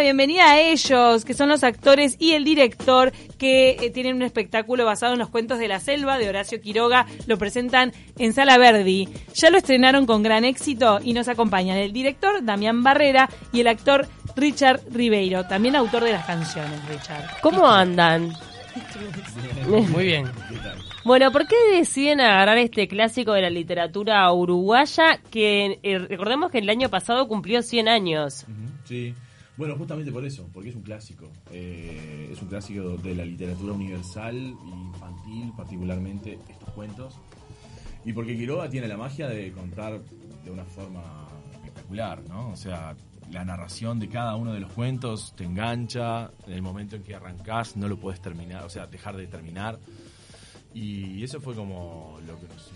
bienvenida a ellos, que son los actores y el director que eh, tienen un espectáculo basado en los cuentos de la selva de Horacio Quiroga. Lo presentan en Sala Verdi. Ya lo estrenaron con gran éxito y nos acompañan el director Damián Barrera y el actor Richard Ribeiro, también autor de las canciones, Richard. ¿Cómo andan? Muy bien. Bueno, ¿por qué deciden agarrar este clásico de la literatura uruguaya que eh, recordemos que el año pasado cumplió 100 años? Sí. Bueno, justamente por eso, porque es un clásico. Eh, es un clásico de la literatura universal e infantil, particularmente estos cuentos. Y porque Quiroga tiene la magia de contar de una forma espectacular, ¿no? O sea, la narración de cada uno de los cuentos te engancha, en el momento en que arrancás no lo puedes terminar, o sea, dejar de terminar. Y eso fue como lo que nos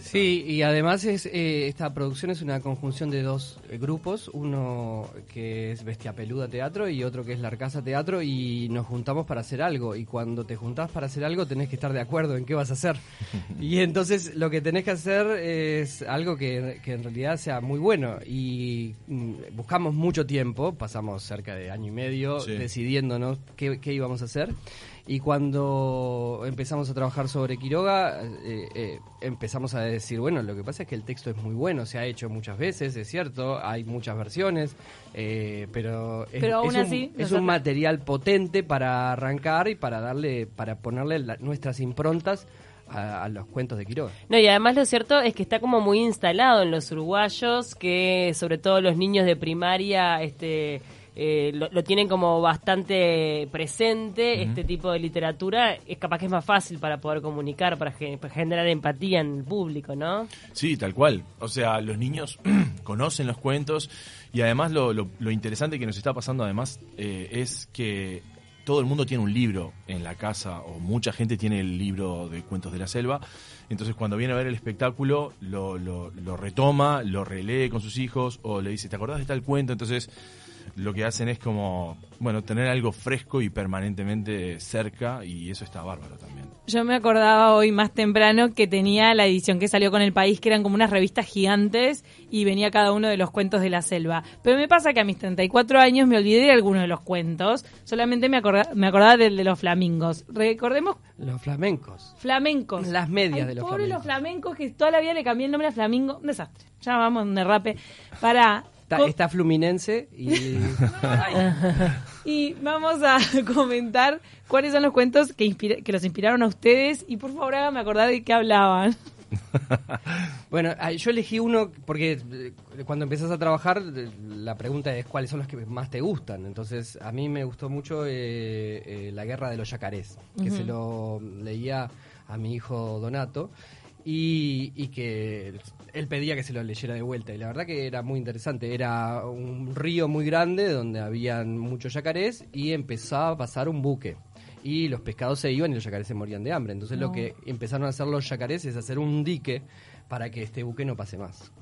Sí, y además es eh, esta producción es una conjunción de dos grupos, uno que es Bestia Peluda Teatro y otro que es La Arcasa Teatro y nos juntamos para hacer algo y cuando te juntás para hacer algo tenés que estar de acuerdo en qué vas a hacer. y entonces lo que tenés que hacer es algo que, que en realidad sea muy bueno y mm, buscamos mucho tiempo, pasamos cerca de año y medio Sí. decidiéndonos qué, qué íbamos a hacer. Y cuando empezamos a trabajar sobre Quiroga, eh, eh, empezamos a decir, bueno, lo que pasa es que el texto es muy bueno, se ha hecho muchas veces, es cierto, hay muchas versiones, eh, pero, es, Pero aún es un, es un material potente para arrancar y para darle, para ponerle la- nuestras improntas a, a los cuentos de Quiroga. No, y además lo cierto es que está como muy instalado en los uruguayos, que sobre todo los niños de primaria este, eh, lo, lo tienen como bastante presente, este tipo de literatura, es capaz que es más fácil para poder comunicar, para, ge- para generar empatía en el público, ¿no? Sí, tal cual. O sea, los niños conocen los cuentos y además lo, lo- lo interesante que nos está pasando además eh, es que todo el mundo tiene un libro en la casa o mucha gente tiene el libro de cuentos de la selva. Entonces cuando viene a ver el espectáculo lo, lo- lo retoma, lo relee con sus hijos o le dice, ¿te acordás de tal cuento? Entonces lo que hacen es como, bueno, tener algo fresco y permanentemente cerca y eso está bárbaro también. Yo me acordaba hoy más temprano que tenía la edición que salió con el país, que eran como unas revistas gigantes y venía cada uno de los cuentos de la selva. Pero me pasa que a mis 34 años me olvidé de algunos de los cuentos, solamente me, acorda- me acordaba del de los flamingos. Recordemos Los flamencos. flamencos. Las medias Ay, de los pobre flamencos. los flamencos que toda la vida le cambié el nombre a flamingo. Un desastre. Ya vamos un derrape. Para. Está, está Fluminense y... Y vamos a comentar cuáles son los cuentos que, inspira- que los inspiraron a ustedes. Y por favor, háganme acordar de qué hablaban. Bueno, ah, yo elegí uno porque eh, cuando empiezas a trabajar la pregunta es cuáles son los que más te gustan. Entonces a mí me gustó mucho eh, eh, La Guerra de los Yacarés, que se lo leía a mi hijo Donato y, y que él pedía que se lo leyera de vuelta. Y la verdad que era muy interesante. Era un río muy grande donde habían muchos yacarés y empezaba a pasar un buque. Y los pescados se iban y los yacarés se morían de hambre. Entonces lo que empezaron a hacer los yacarés es hacer un dique para que este buque no pase más.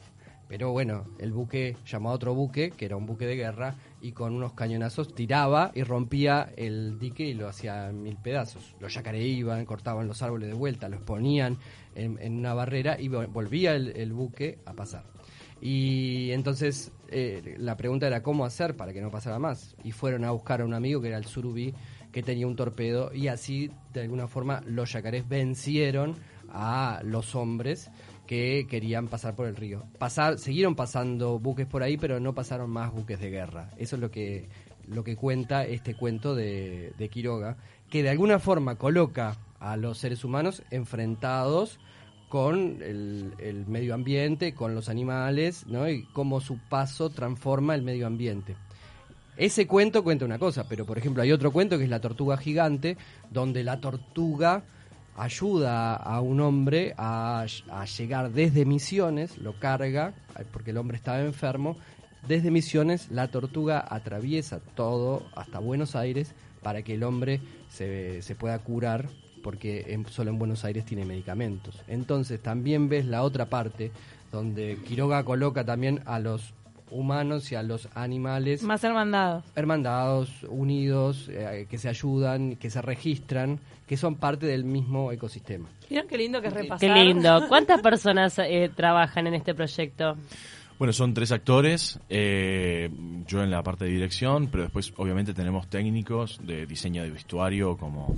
Pero bueno, el buque llamó a otro buque, que era un buque de guerra, y con unos cañonazos tiraba y rompía el dique y lo hacía en mil pedazos. Los yacaré iban, cortaban los árboles de vuelta, los ponían en, en una barrera y vol- volvía el, el buque a pasar. Y entonces eh, la pregunta era cómo hacer para que no pasara más. Y fueron a buscar a un amigo que era el surubí, que tenía un torpedo, y así de alguna forma los yacarés vencieron a los hombres que querían pasar por el río. Pasar, siguieron pasando buques por ahí, pero no pasaron más buques de guerra. Eso es lo que, lo que cuenta este cuento de, de Quiroga, que de alguna forma coloca a los seres humanos enfrentados con el, el medio ambiente, con los animales, ¿no? y cómo su paso transforma el medio ambiente. Ese cuento cuenta una cosa, pero por ejemplo hay otro cuento que es La Tortuga Gigante, donde la tortuga ayuda a un hombre a, llegar desde Misiones, lo carga, eh, porque el hombre estaba enfermo, desde Misiones la tortuga atraviesa todo hasta Buenos Aires para que el hombre se, se pueda curar, porque solo en Buenos Aires tiene medicamentos. Entonces también ves la otra parte, donde Quiroga coloca también a los humanos y a los animales Más hermandado. hermandados, unidos, eh, que se ayudan, que se registran, que son parte del mismo ecosistema. ¿Vieron qué lindo que es repasar? Qué lindo. ¿Cuántas personas eh, trabajan en este proyecto? Bueno, son tres actores, eh, yo en la parte de dirección, pero después obviamente tenemos técnicos de diseño de vestuario como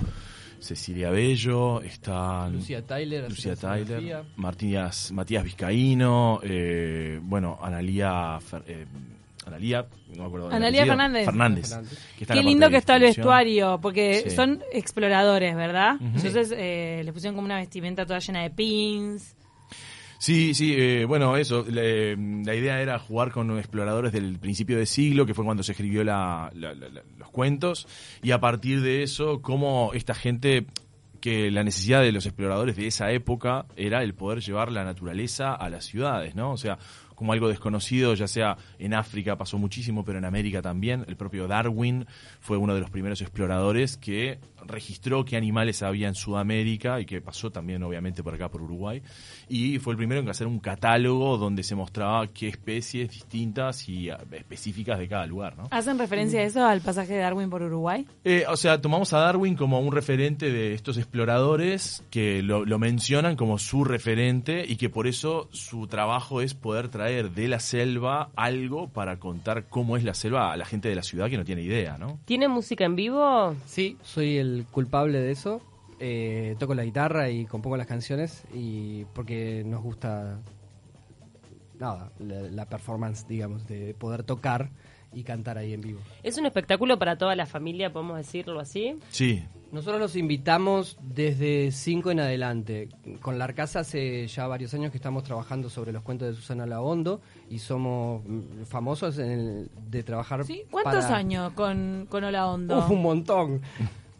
Cecilia Bello, está Lucía Tyler, Lucía Tyler. Matías, Matías Vizcaíno, eh, bueno, Analía, Fer- eh, Analía, no me acuerdo. Analía Fernández. Fernández. Fernández. que está en Qué lindo que está el vestuario, porque Sí. son exploradores, ¿verdad? Entonces eh, les pusieron como una vestimenta toda llena de pins. Sí, sí, eh, bueno, eso. le- la idea era jugar con exploradores del principio de siglo, que fue cuando se escribió la- la- la- los cuentos, y a partir de eso, cómo esta gente que la necesidad de los exploradores de esa época era el poder llevar la naturaleza a las ciudades, ¿no? O sea, como algo desconocido, ya sea en África pasó muchísimo, pero en América también. El propio Darwin fue uno de los primeros exploradores que registró qué animales había en Sudamérica y que pasó también obviamente por acá por Uruguay. Y fue el primero en hacer un catálogo donde se mostraba qué especies distintas y ah, específicas de cada lugar, ¿no? ¿Hacen referencia a eso al pasaje de Darwin por Uruguay? Eh, o sea, tomamos a Darwin como un referente de estos exploradores que lo, lo mencionan como su referente y que por eso su trabajo es poder traer de la selva algo para contar cómo es la selva a la gente de la ciudad que no tiene idea, ¿no? ¿Tiene música en vivo? Sí, soy el culpable de eso. Eh, toco la guitarra y compongo las canciones y porque nos gusta nada, la, la performance, digamos, de poder tocar y cantar ahí en vivo. ¿Es un espectáculo para toda la familia, podemos decirlo así? Sí, Nosotros los invitamos desde 5 en adelante. Con la Arcasa hace ya varios años que estamos trabajando sobre los cuentos de Susana Laondo y somos mm, famosos en el- de trabajar. Sí. ¿Cuántos para- años con, con? Uf, un montón.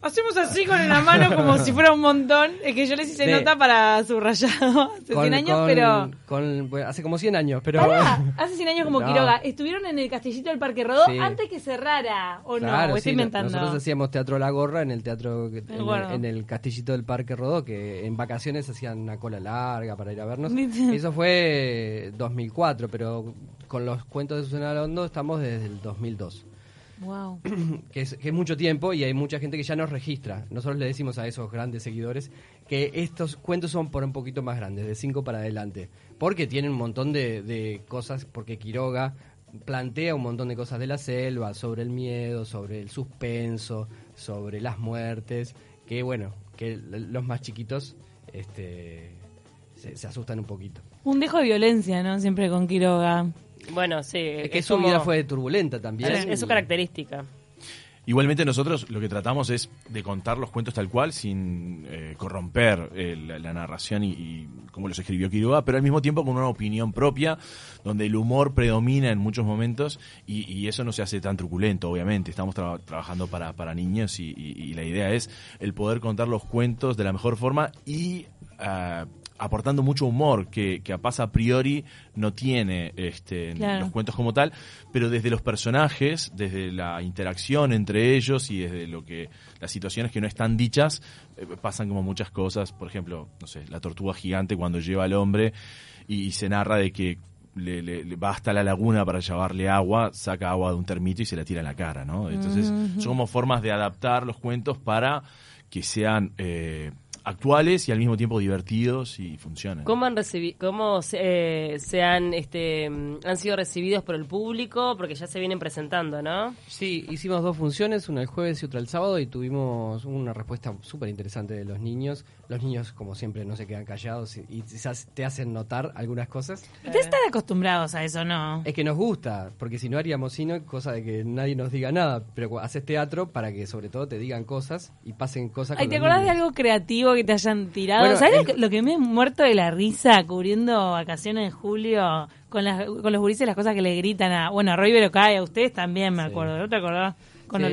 Hacemos así con la mano como si fuera un montón. Es que yo les hice De- nota para subrayado hace 100 años, con- pero... con- bueno, hace como 100 años, pero. Pará, hace 100 años como No. Quiroga. Estuvieron en el Castillito del Parque Rodó Sí. antes que cerrara, ¿o no? Claro, ¿O estoy sí, inventando? Nosotros hacíamos teatro La Gorra en el teatro, en, el, en el castillito del Parque Rodó, que en vacaciones hacían una cola larga para ir a vernos. ¿Viste? Eso fue 2004, pero con los cuentos de Susana Londo estamos desde el 2002. Wow. que es, que es mucho tiempo y hay mucha gente que ya nos registra. Nosotros le decimos a esos grandes seguidores que estos cuentos son por un poquito más grandes, de 5 para adelante, porque tienen un montón de, de cosas, porque Quiroga plantea un montón de cosas de la selva, sobre el miedo, sobre el suspenso, sobre las muertes, que bueno, que los más chiquitos este, se, se asustan un poquito. Un dejo de violencia, ¿no? Siempre con Quiroga. Bueno, sí. Es que es su como- vida fue turbulenta también. Es, es su característica. Igualmente nosotros lo que tratamos es de contar los cuentos tal cual sin eh, corromper eh, la, la narración y, y cómo los escribió Quiroga, pero al mismo tiempo con una opinión propia donde el humor predomina en muchos momentos y, y eso no se hace tan truculento, obviamente. Estamos tra- trabajando para, para niños y, y- y la idea es el poder contar los cuentos de la mejor forma y... ah, aportando mucho humor que, que a Paz a priori no tiene este, Claro. los cuentos como tal, pero desde los personajes, desde la interacción entre ellos y desde lo que las situaciones que no están dichas, eh, pasan como muchas cosas. Por ejemplo, no sé, la tortuga gigante cuando lleva al hombre y, y se narra de que le, le- le va hasta la laguna para llevarle agua, saca agua de un termito y se la tira en la cara, ¿no? Entonces, son como formas de adaptar los cuentos para que sean eh, actuales y al mismo tiempo divertidos y funcionen. ¿Cómo han recibi- cómo se, eh, se han este mm, han sido recibidos por el público? Porque ya se vienen presentando, ¿no? Sí, hicimos dos funciones, una el jueves y otra el sábado, y tuvimos una respuesta súper interesante de los niños. Los niños, como siempre, no se quedan callados y, y quizás te hacen notar algunas cosas. Ustedes están acostumbrados a eso, ¿no? Es que nos gusta, porque si no haríamos sino cosa de que nadie nos diga nada, pero haces teatro para que sobre todo te digan cosas y pasen cosas Ay, con ¿te acordás de algo creativo que te hayan tirado? Bueno, ¿Sabes el- lo que- me he muerto de la risa cubriendo vacaciones en julio con, las, con los gurises, las cosas que le gritan a... Bueno, a Roy Verocay, a ustedes también, me Sí. acuerdo. ¿No te acordás? Con Sí.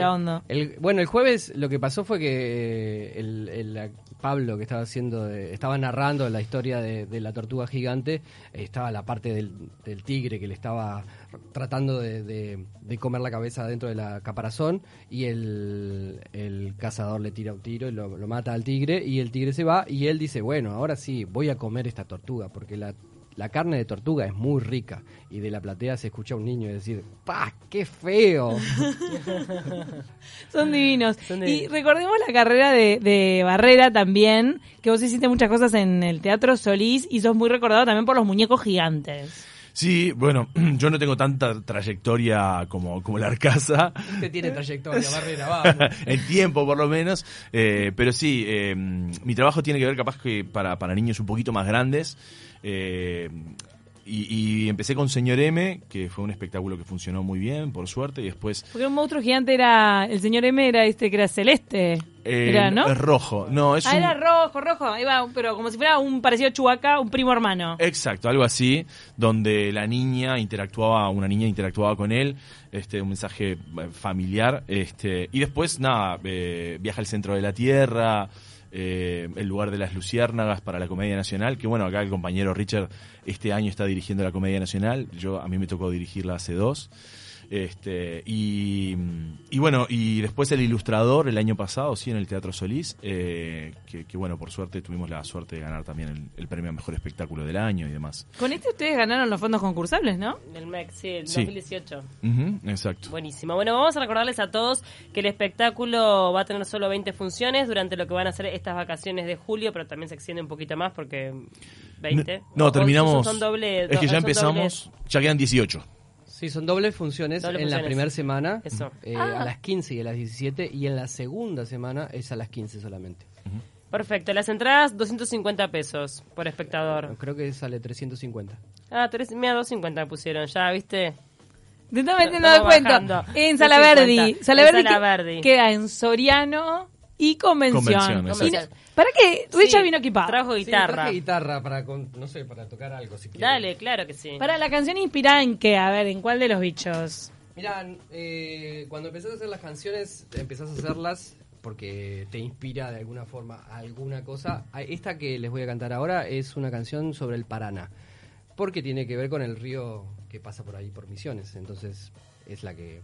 El- bueno, el jueves lo que pasó fue que el, el- Pablo que estaba haciendo, estaba narrando la historia de, la tortuga gigante, estaba la parte del, tigre que le estaba tratando de, comer la cabeza dentro de la caparazón y el, cazador le tira un tiro y lo mata al tigre y el tigre se va y él dice, bueno, ahora sí, voy a comer esta tortuga porque la... La carne de tortuga es muy rica y de la platea se escucha a un niño decir, ¡pah, qué feo! Son divinos. Son Y divinos. recordemos la carrera de, de Barrera también, que vos hiciste muchas cosas en el Teatro Solís y sos muy recordado también por los muñecos gigantes. Sí, bueno, yo no tengo tanta trayectoria como, como la Arcasa. Usted tiene trayectoria, Barrera, vamos. en tiempo, por lo menos. Eh, pero sí, eh, mi trabajo tiene que ver capaz que para, para niños un poquito más grandes. Eh, y, y empecé con Señor M, que fue un espectáculo que funcionó muy bien, por suerte, y después... Porque un monstruo gigante era. El señor M era este que era celeste. eh, era, ¿no? Es rojo. No, es Ah, un- era rojo, rojo. Pero como si fuera un parecido a un primo hermano. Exacto, algo así, donde la niña interactuaba, una niña interactuaba con él, este, un mensaje eh, familiar, este, y después nada, eh, viaja al centro de la tierra, eh, el lugar de las luciérnagas para la Comedia Nacional, que bueno, acá el compañero Richard este año está dirigiendo la Comedia Nacional, yo a mí me tocó dirigirla hace dos. Este, y, y bueno, y después el ilustrador el año pasado, sí, en el Teatro Solís, eh, que, que bueno, por suerte tuvimos la suerte de ganar también el, el premio a mejor espectáculo del año y demás. Con este ustedes ganaron los fondos concursables, ¿no? Del MEC, sí, el Sí. 2018. Ujú, exacto. Buenísimo. Bueno, vamos a recordarles a todos que el espectáculo va a tener solo 20 funciones durante lo que van a ser estas vacaciones de julio, pero también se extiende un poquito más porque 20. No, terminamos. son doble- es que ya empezamos, ya quedan 18. Sí, son dobles funciones Doble en la funciones. primera semana, Eso. eh, Ah. a las 15 y a las 17, y en la segunda semana es a las 15 solamente. Perfecto. Las entradas, 250 pesos por espectador. Creo que sale 350. Ah, tres, mira, 250 pusieron, ya, ¿viste? Te estás metiendo de cuento. En 250. Salaverdi. En Salaverdi, que- Salaverdi. queda en Soriano y Convención. Convención, Y exacto. no- ¿Para qué? Richard Sí, vino equipado. Trajo Sí, guitarra. traje guitarra para, con- no sé, para tocar algo si. Dale, claro que sí. Para la canción inspirada en qué? A ver, ¿en cuál de los bichos? Mirá, eh, cuando empezás a hacer las canciones, empezás a hacerlas porque te inspira de alguna forma a alguna cosa. Ah, Esta que les voy a cantar ahora es una canción sobre el Paraná, porque tiene que ver con el río que pasa por ahí por Misiones, entonces es la que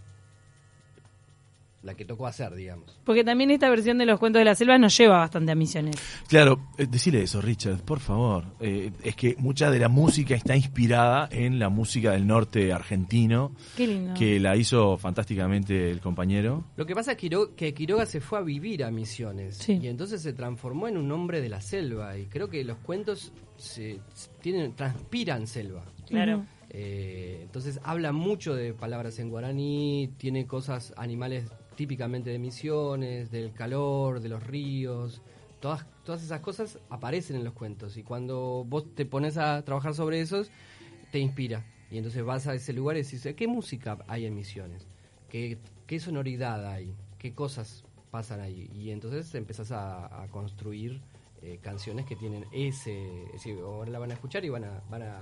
la que tocó hacer, digamos. Porque también esta versión de los cuentos de la selva nos lleva bastante a misiones. Claro, eh, decile eso, Richard, por favor. Eh, es que mucha de la música está inspirada en la música del norte argentino, Qué lindo. que la hizo fantásticamente el compañero. Lo que pasa es que Quiro- que Quiroga se fue a vivir a Misiones Sí. y entonces se transformó en un hombre de la selva y creo que los cuentos se, tienen transpiran selva. Claro. Eh, entonces habla mucho de palabras en guaraní, tiene cosas, animales típicamente de misiones, del calor, de los ríos, todas, todas esas cosas aparecen en los cuentos y cuando vos te pones a trabajar sobre esos, te inspira. Y entonces vas a ese lugar y decís, ¿qué música hay en misiones? ¿Qué, qué sonoridad hay? ¿Qué cosas pasan ahí? Y entonces empezás a, a construir eh, canciones que tienen ese... es decir, ahora la van a escuchar y van a, van a,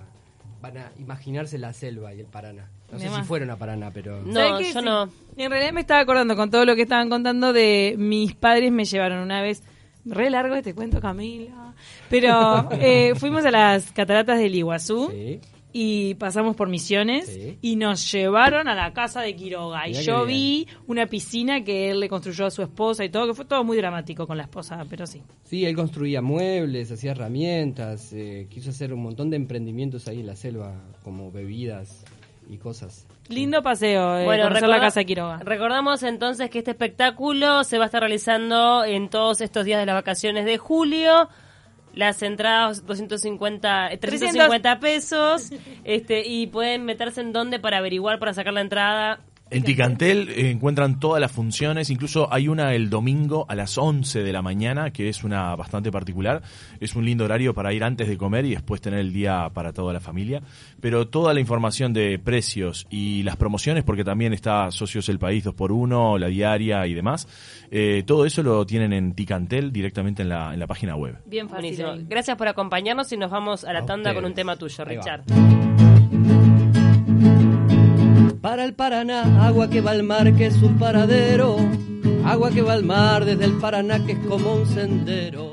van a imaginarse la selva y el Paraná. No sé si fueron a Paraná, pero... No, yo Sí. no. En realidad me estaba acordando con todo lo que estaban contando de mis padres me llevaron una vez, re largo este cuento Camila, pero eh, fuimos a las cataratas del Iguazú Sí. Y pasamos por Misiones Sí. y nos llevaron a la casa de Quiroga y Mirá yo vi una piscina que él le construyó a su esposa y todo, que fue todo muy dramático con la esposa, pero sí. Sí, él construía muebles, hacía herramientas, eh, quiso hacer un montón de emprendimientos ahí en la selva, como bebidas y cosas. Lindo paseo, eh, Bueno, conocer la recorda- casa de Quiroga. recordamos entonces que este espectáculo se va a estar realizando en todos estos días de las vacaciones de julio. Las entradas 250, eh, 350 pesos. Este, y pueden meterse en dónde para averiguar, para sacar la entrada. En Ticantel eh, encuentran todas las funciones, incluso hay una el domingo a las 11 de la mañana, que es una bastante particular. Es un lindo horario para ir antes de comer y después tener el día para toda la familia. Pero toda la información de precios y las promociones, porque también está Socios El País 2x1, la diaria y demás, eh, todo eso lo tienen en Ticantel directamente en la, en la página web. Bien fácil. Buenísimo. Gracias por acompañarnos y nos vamos a la A tanda con un tema tuyo, Ahí va. Richard. Para el Paraná, agua que va al mar, que es un paradero. Agua que va al mar desde el Paraná, que es como un sendero.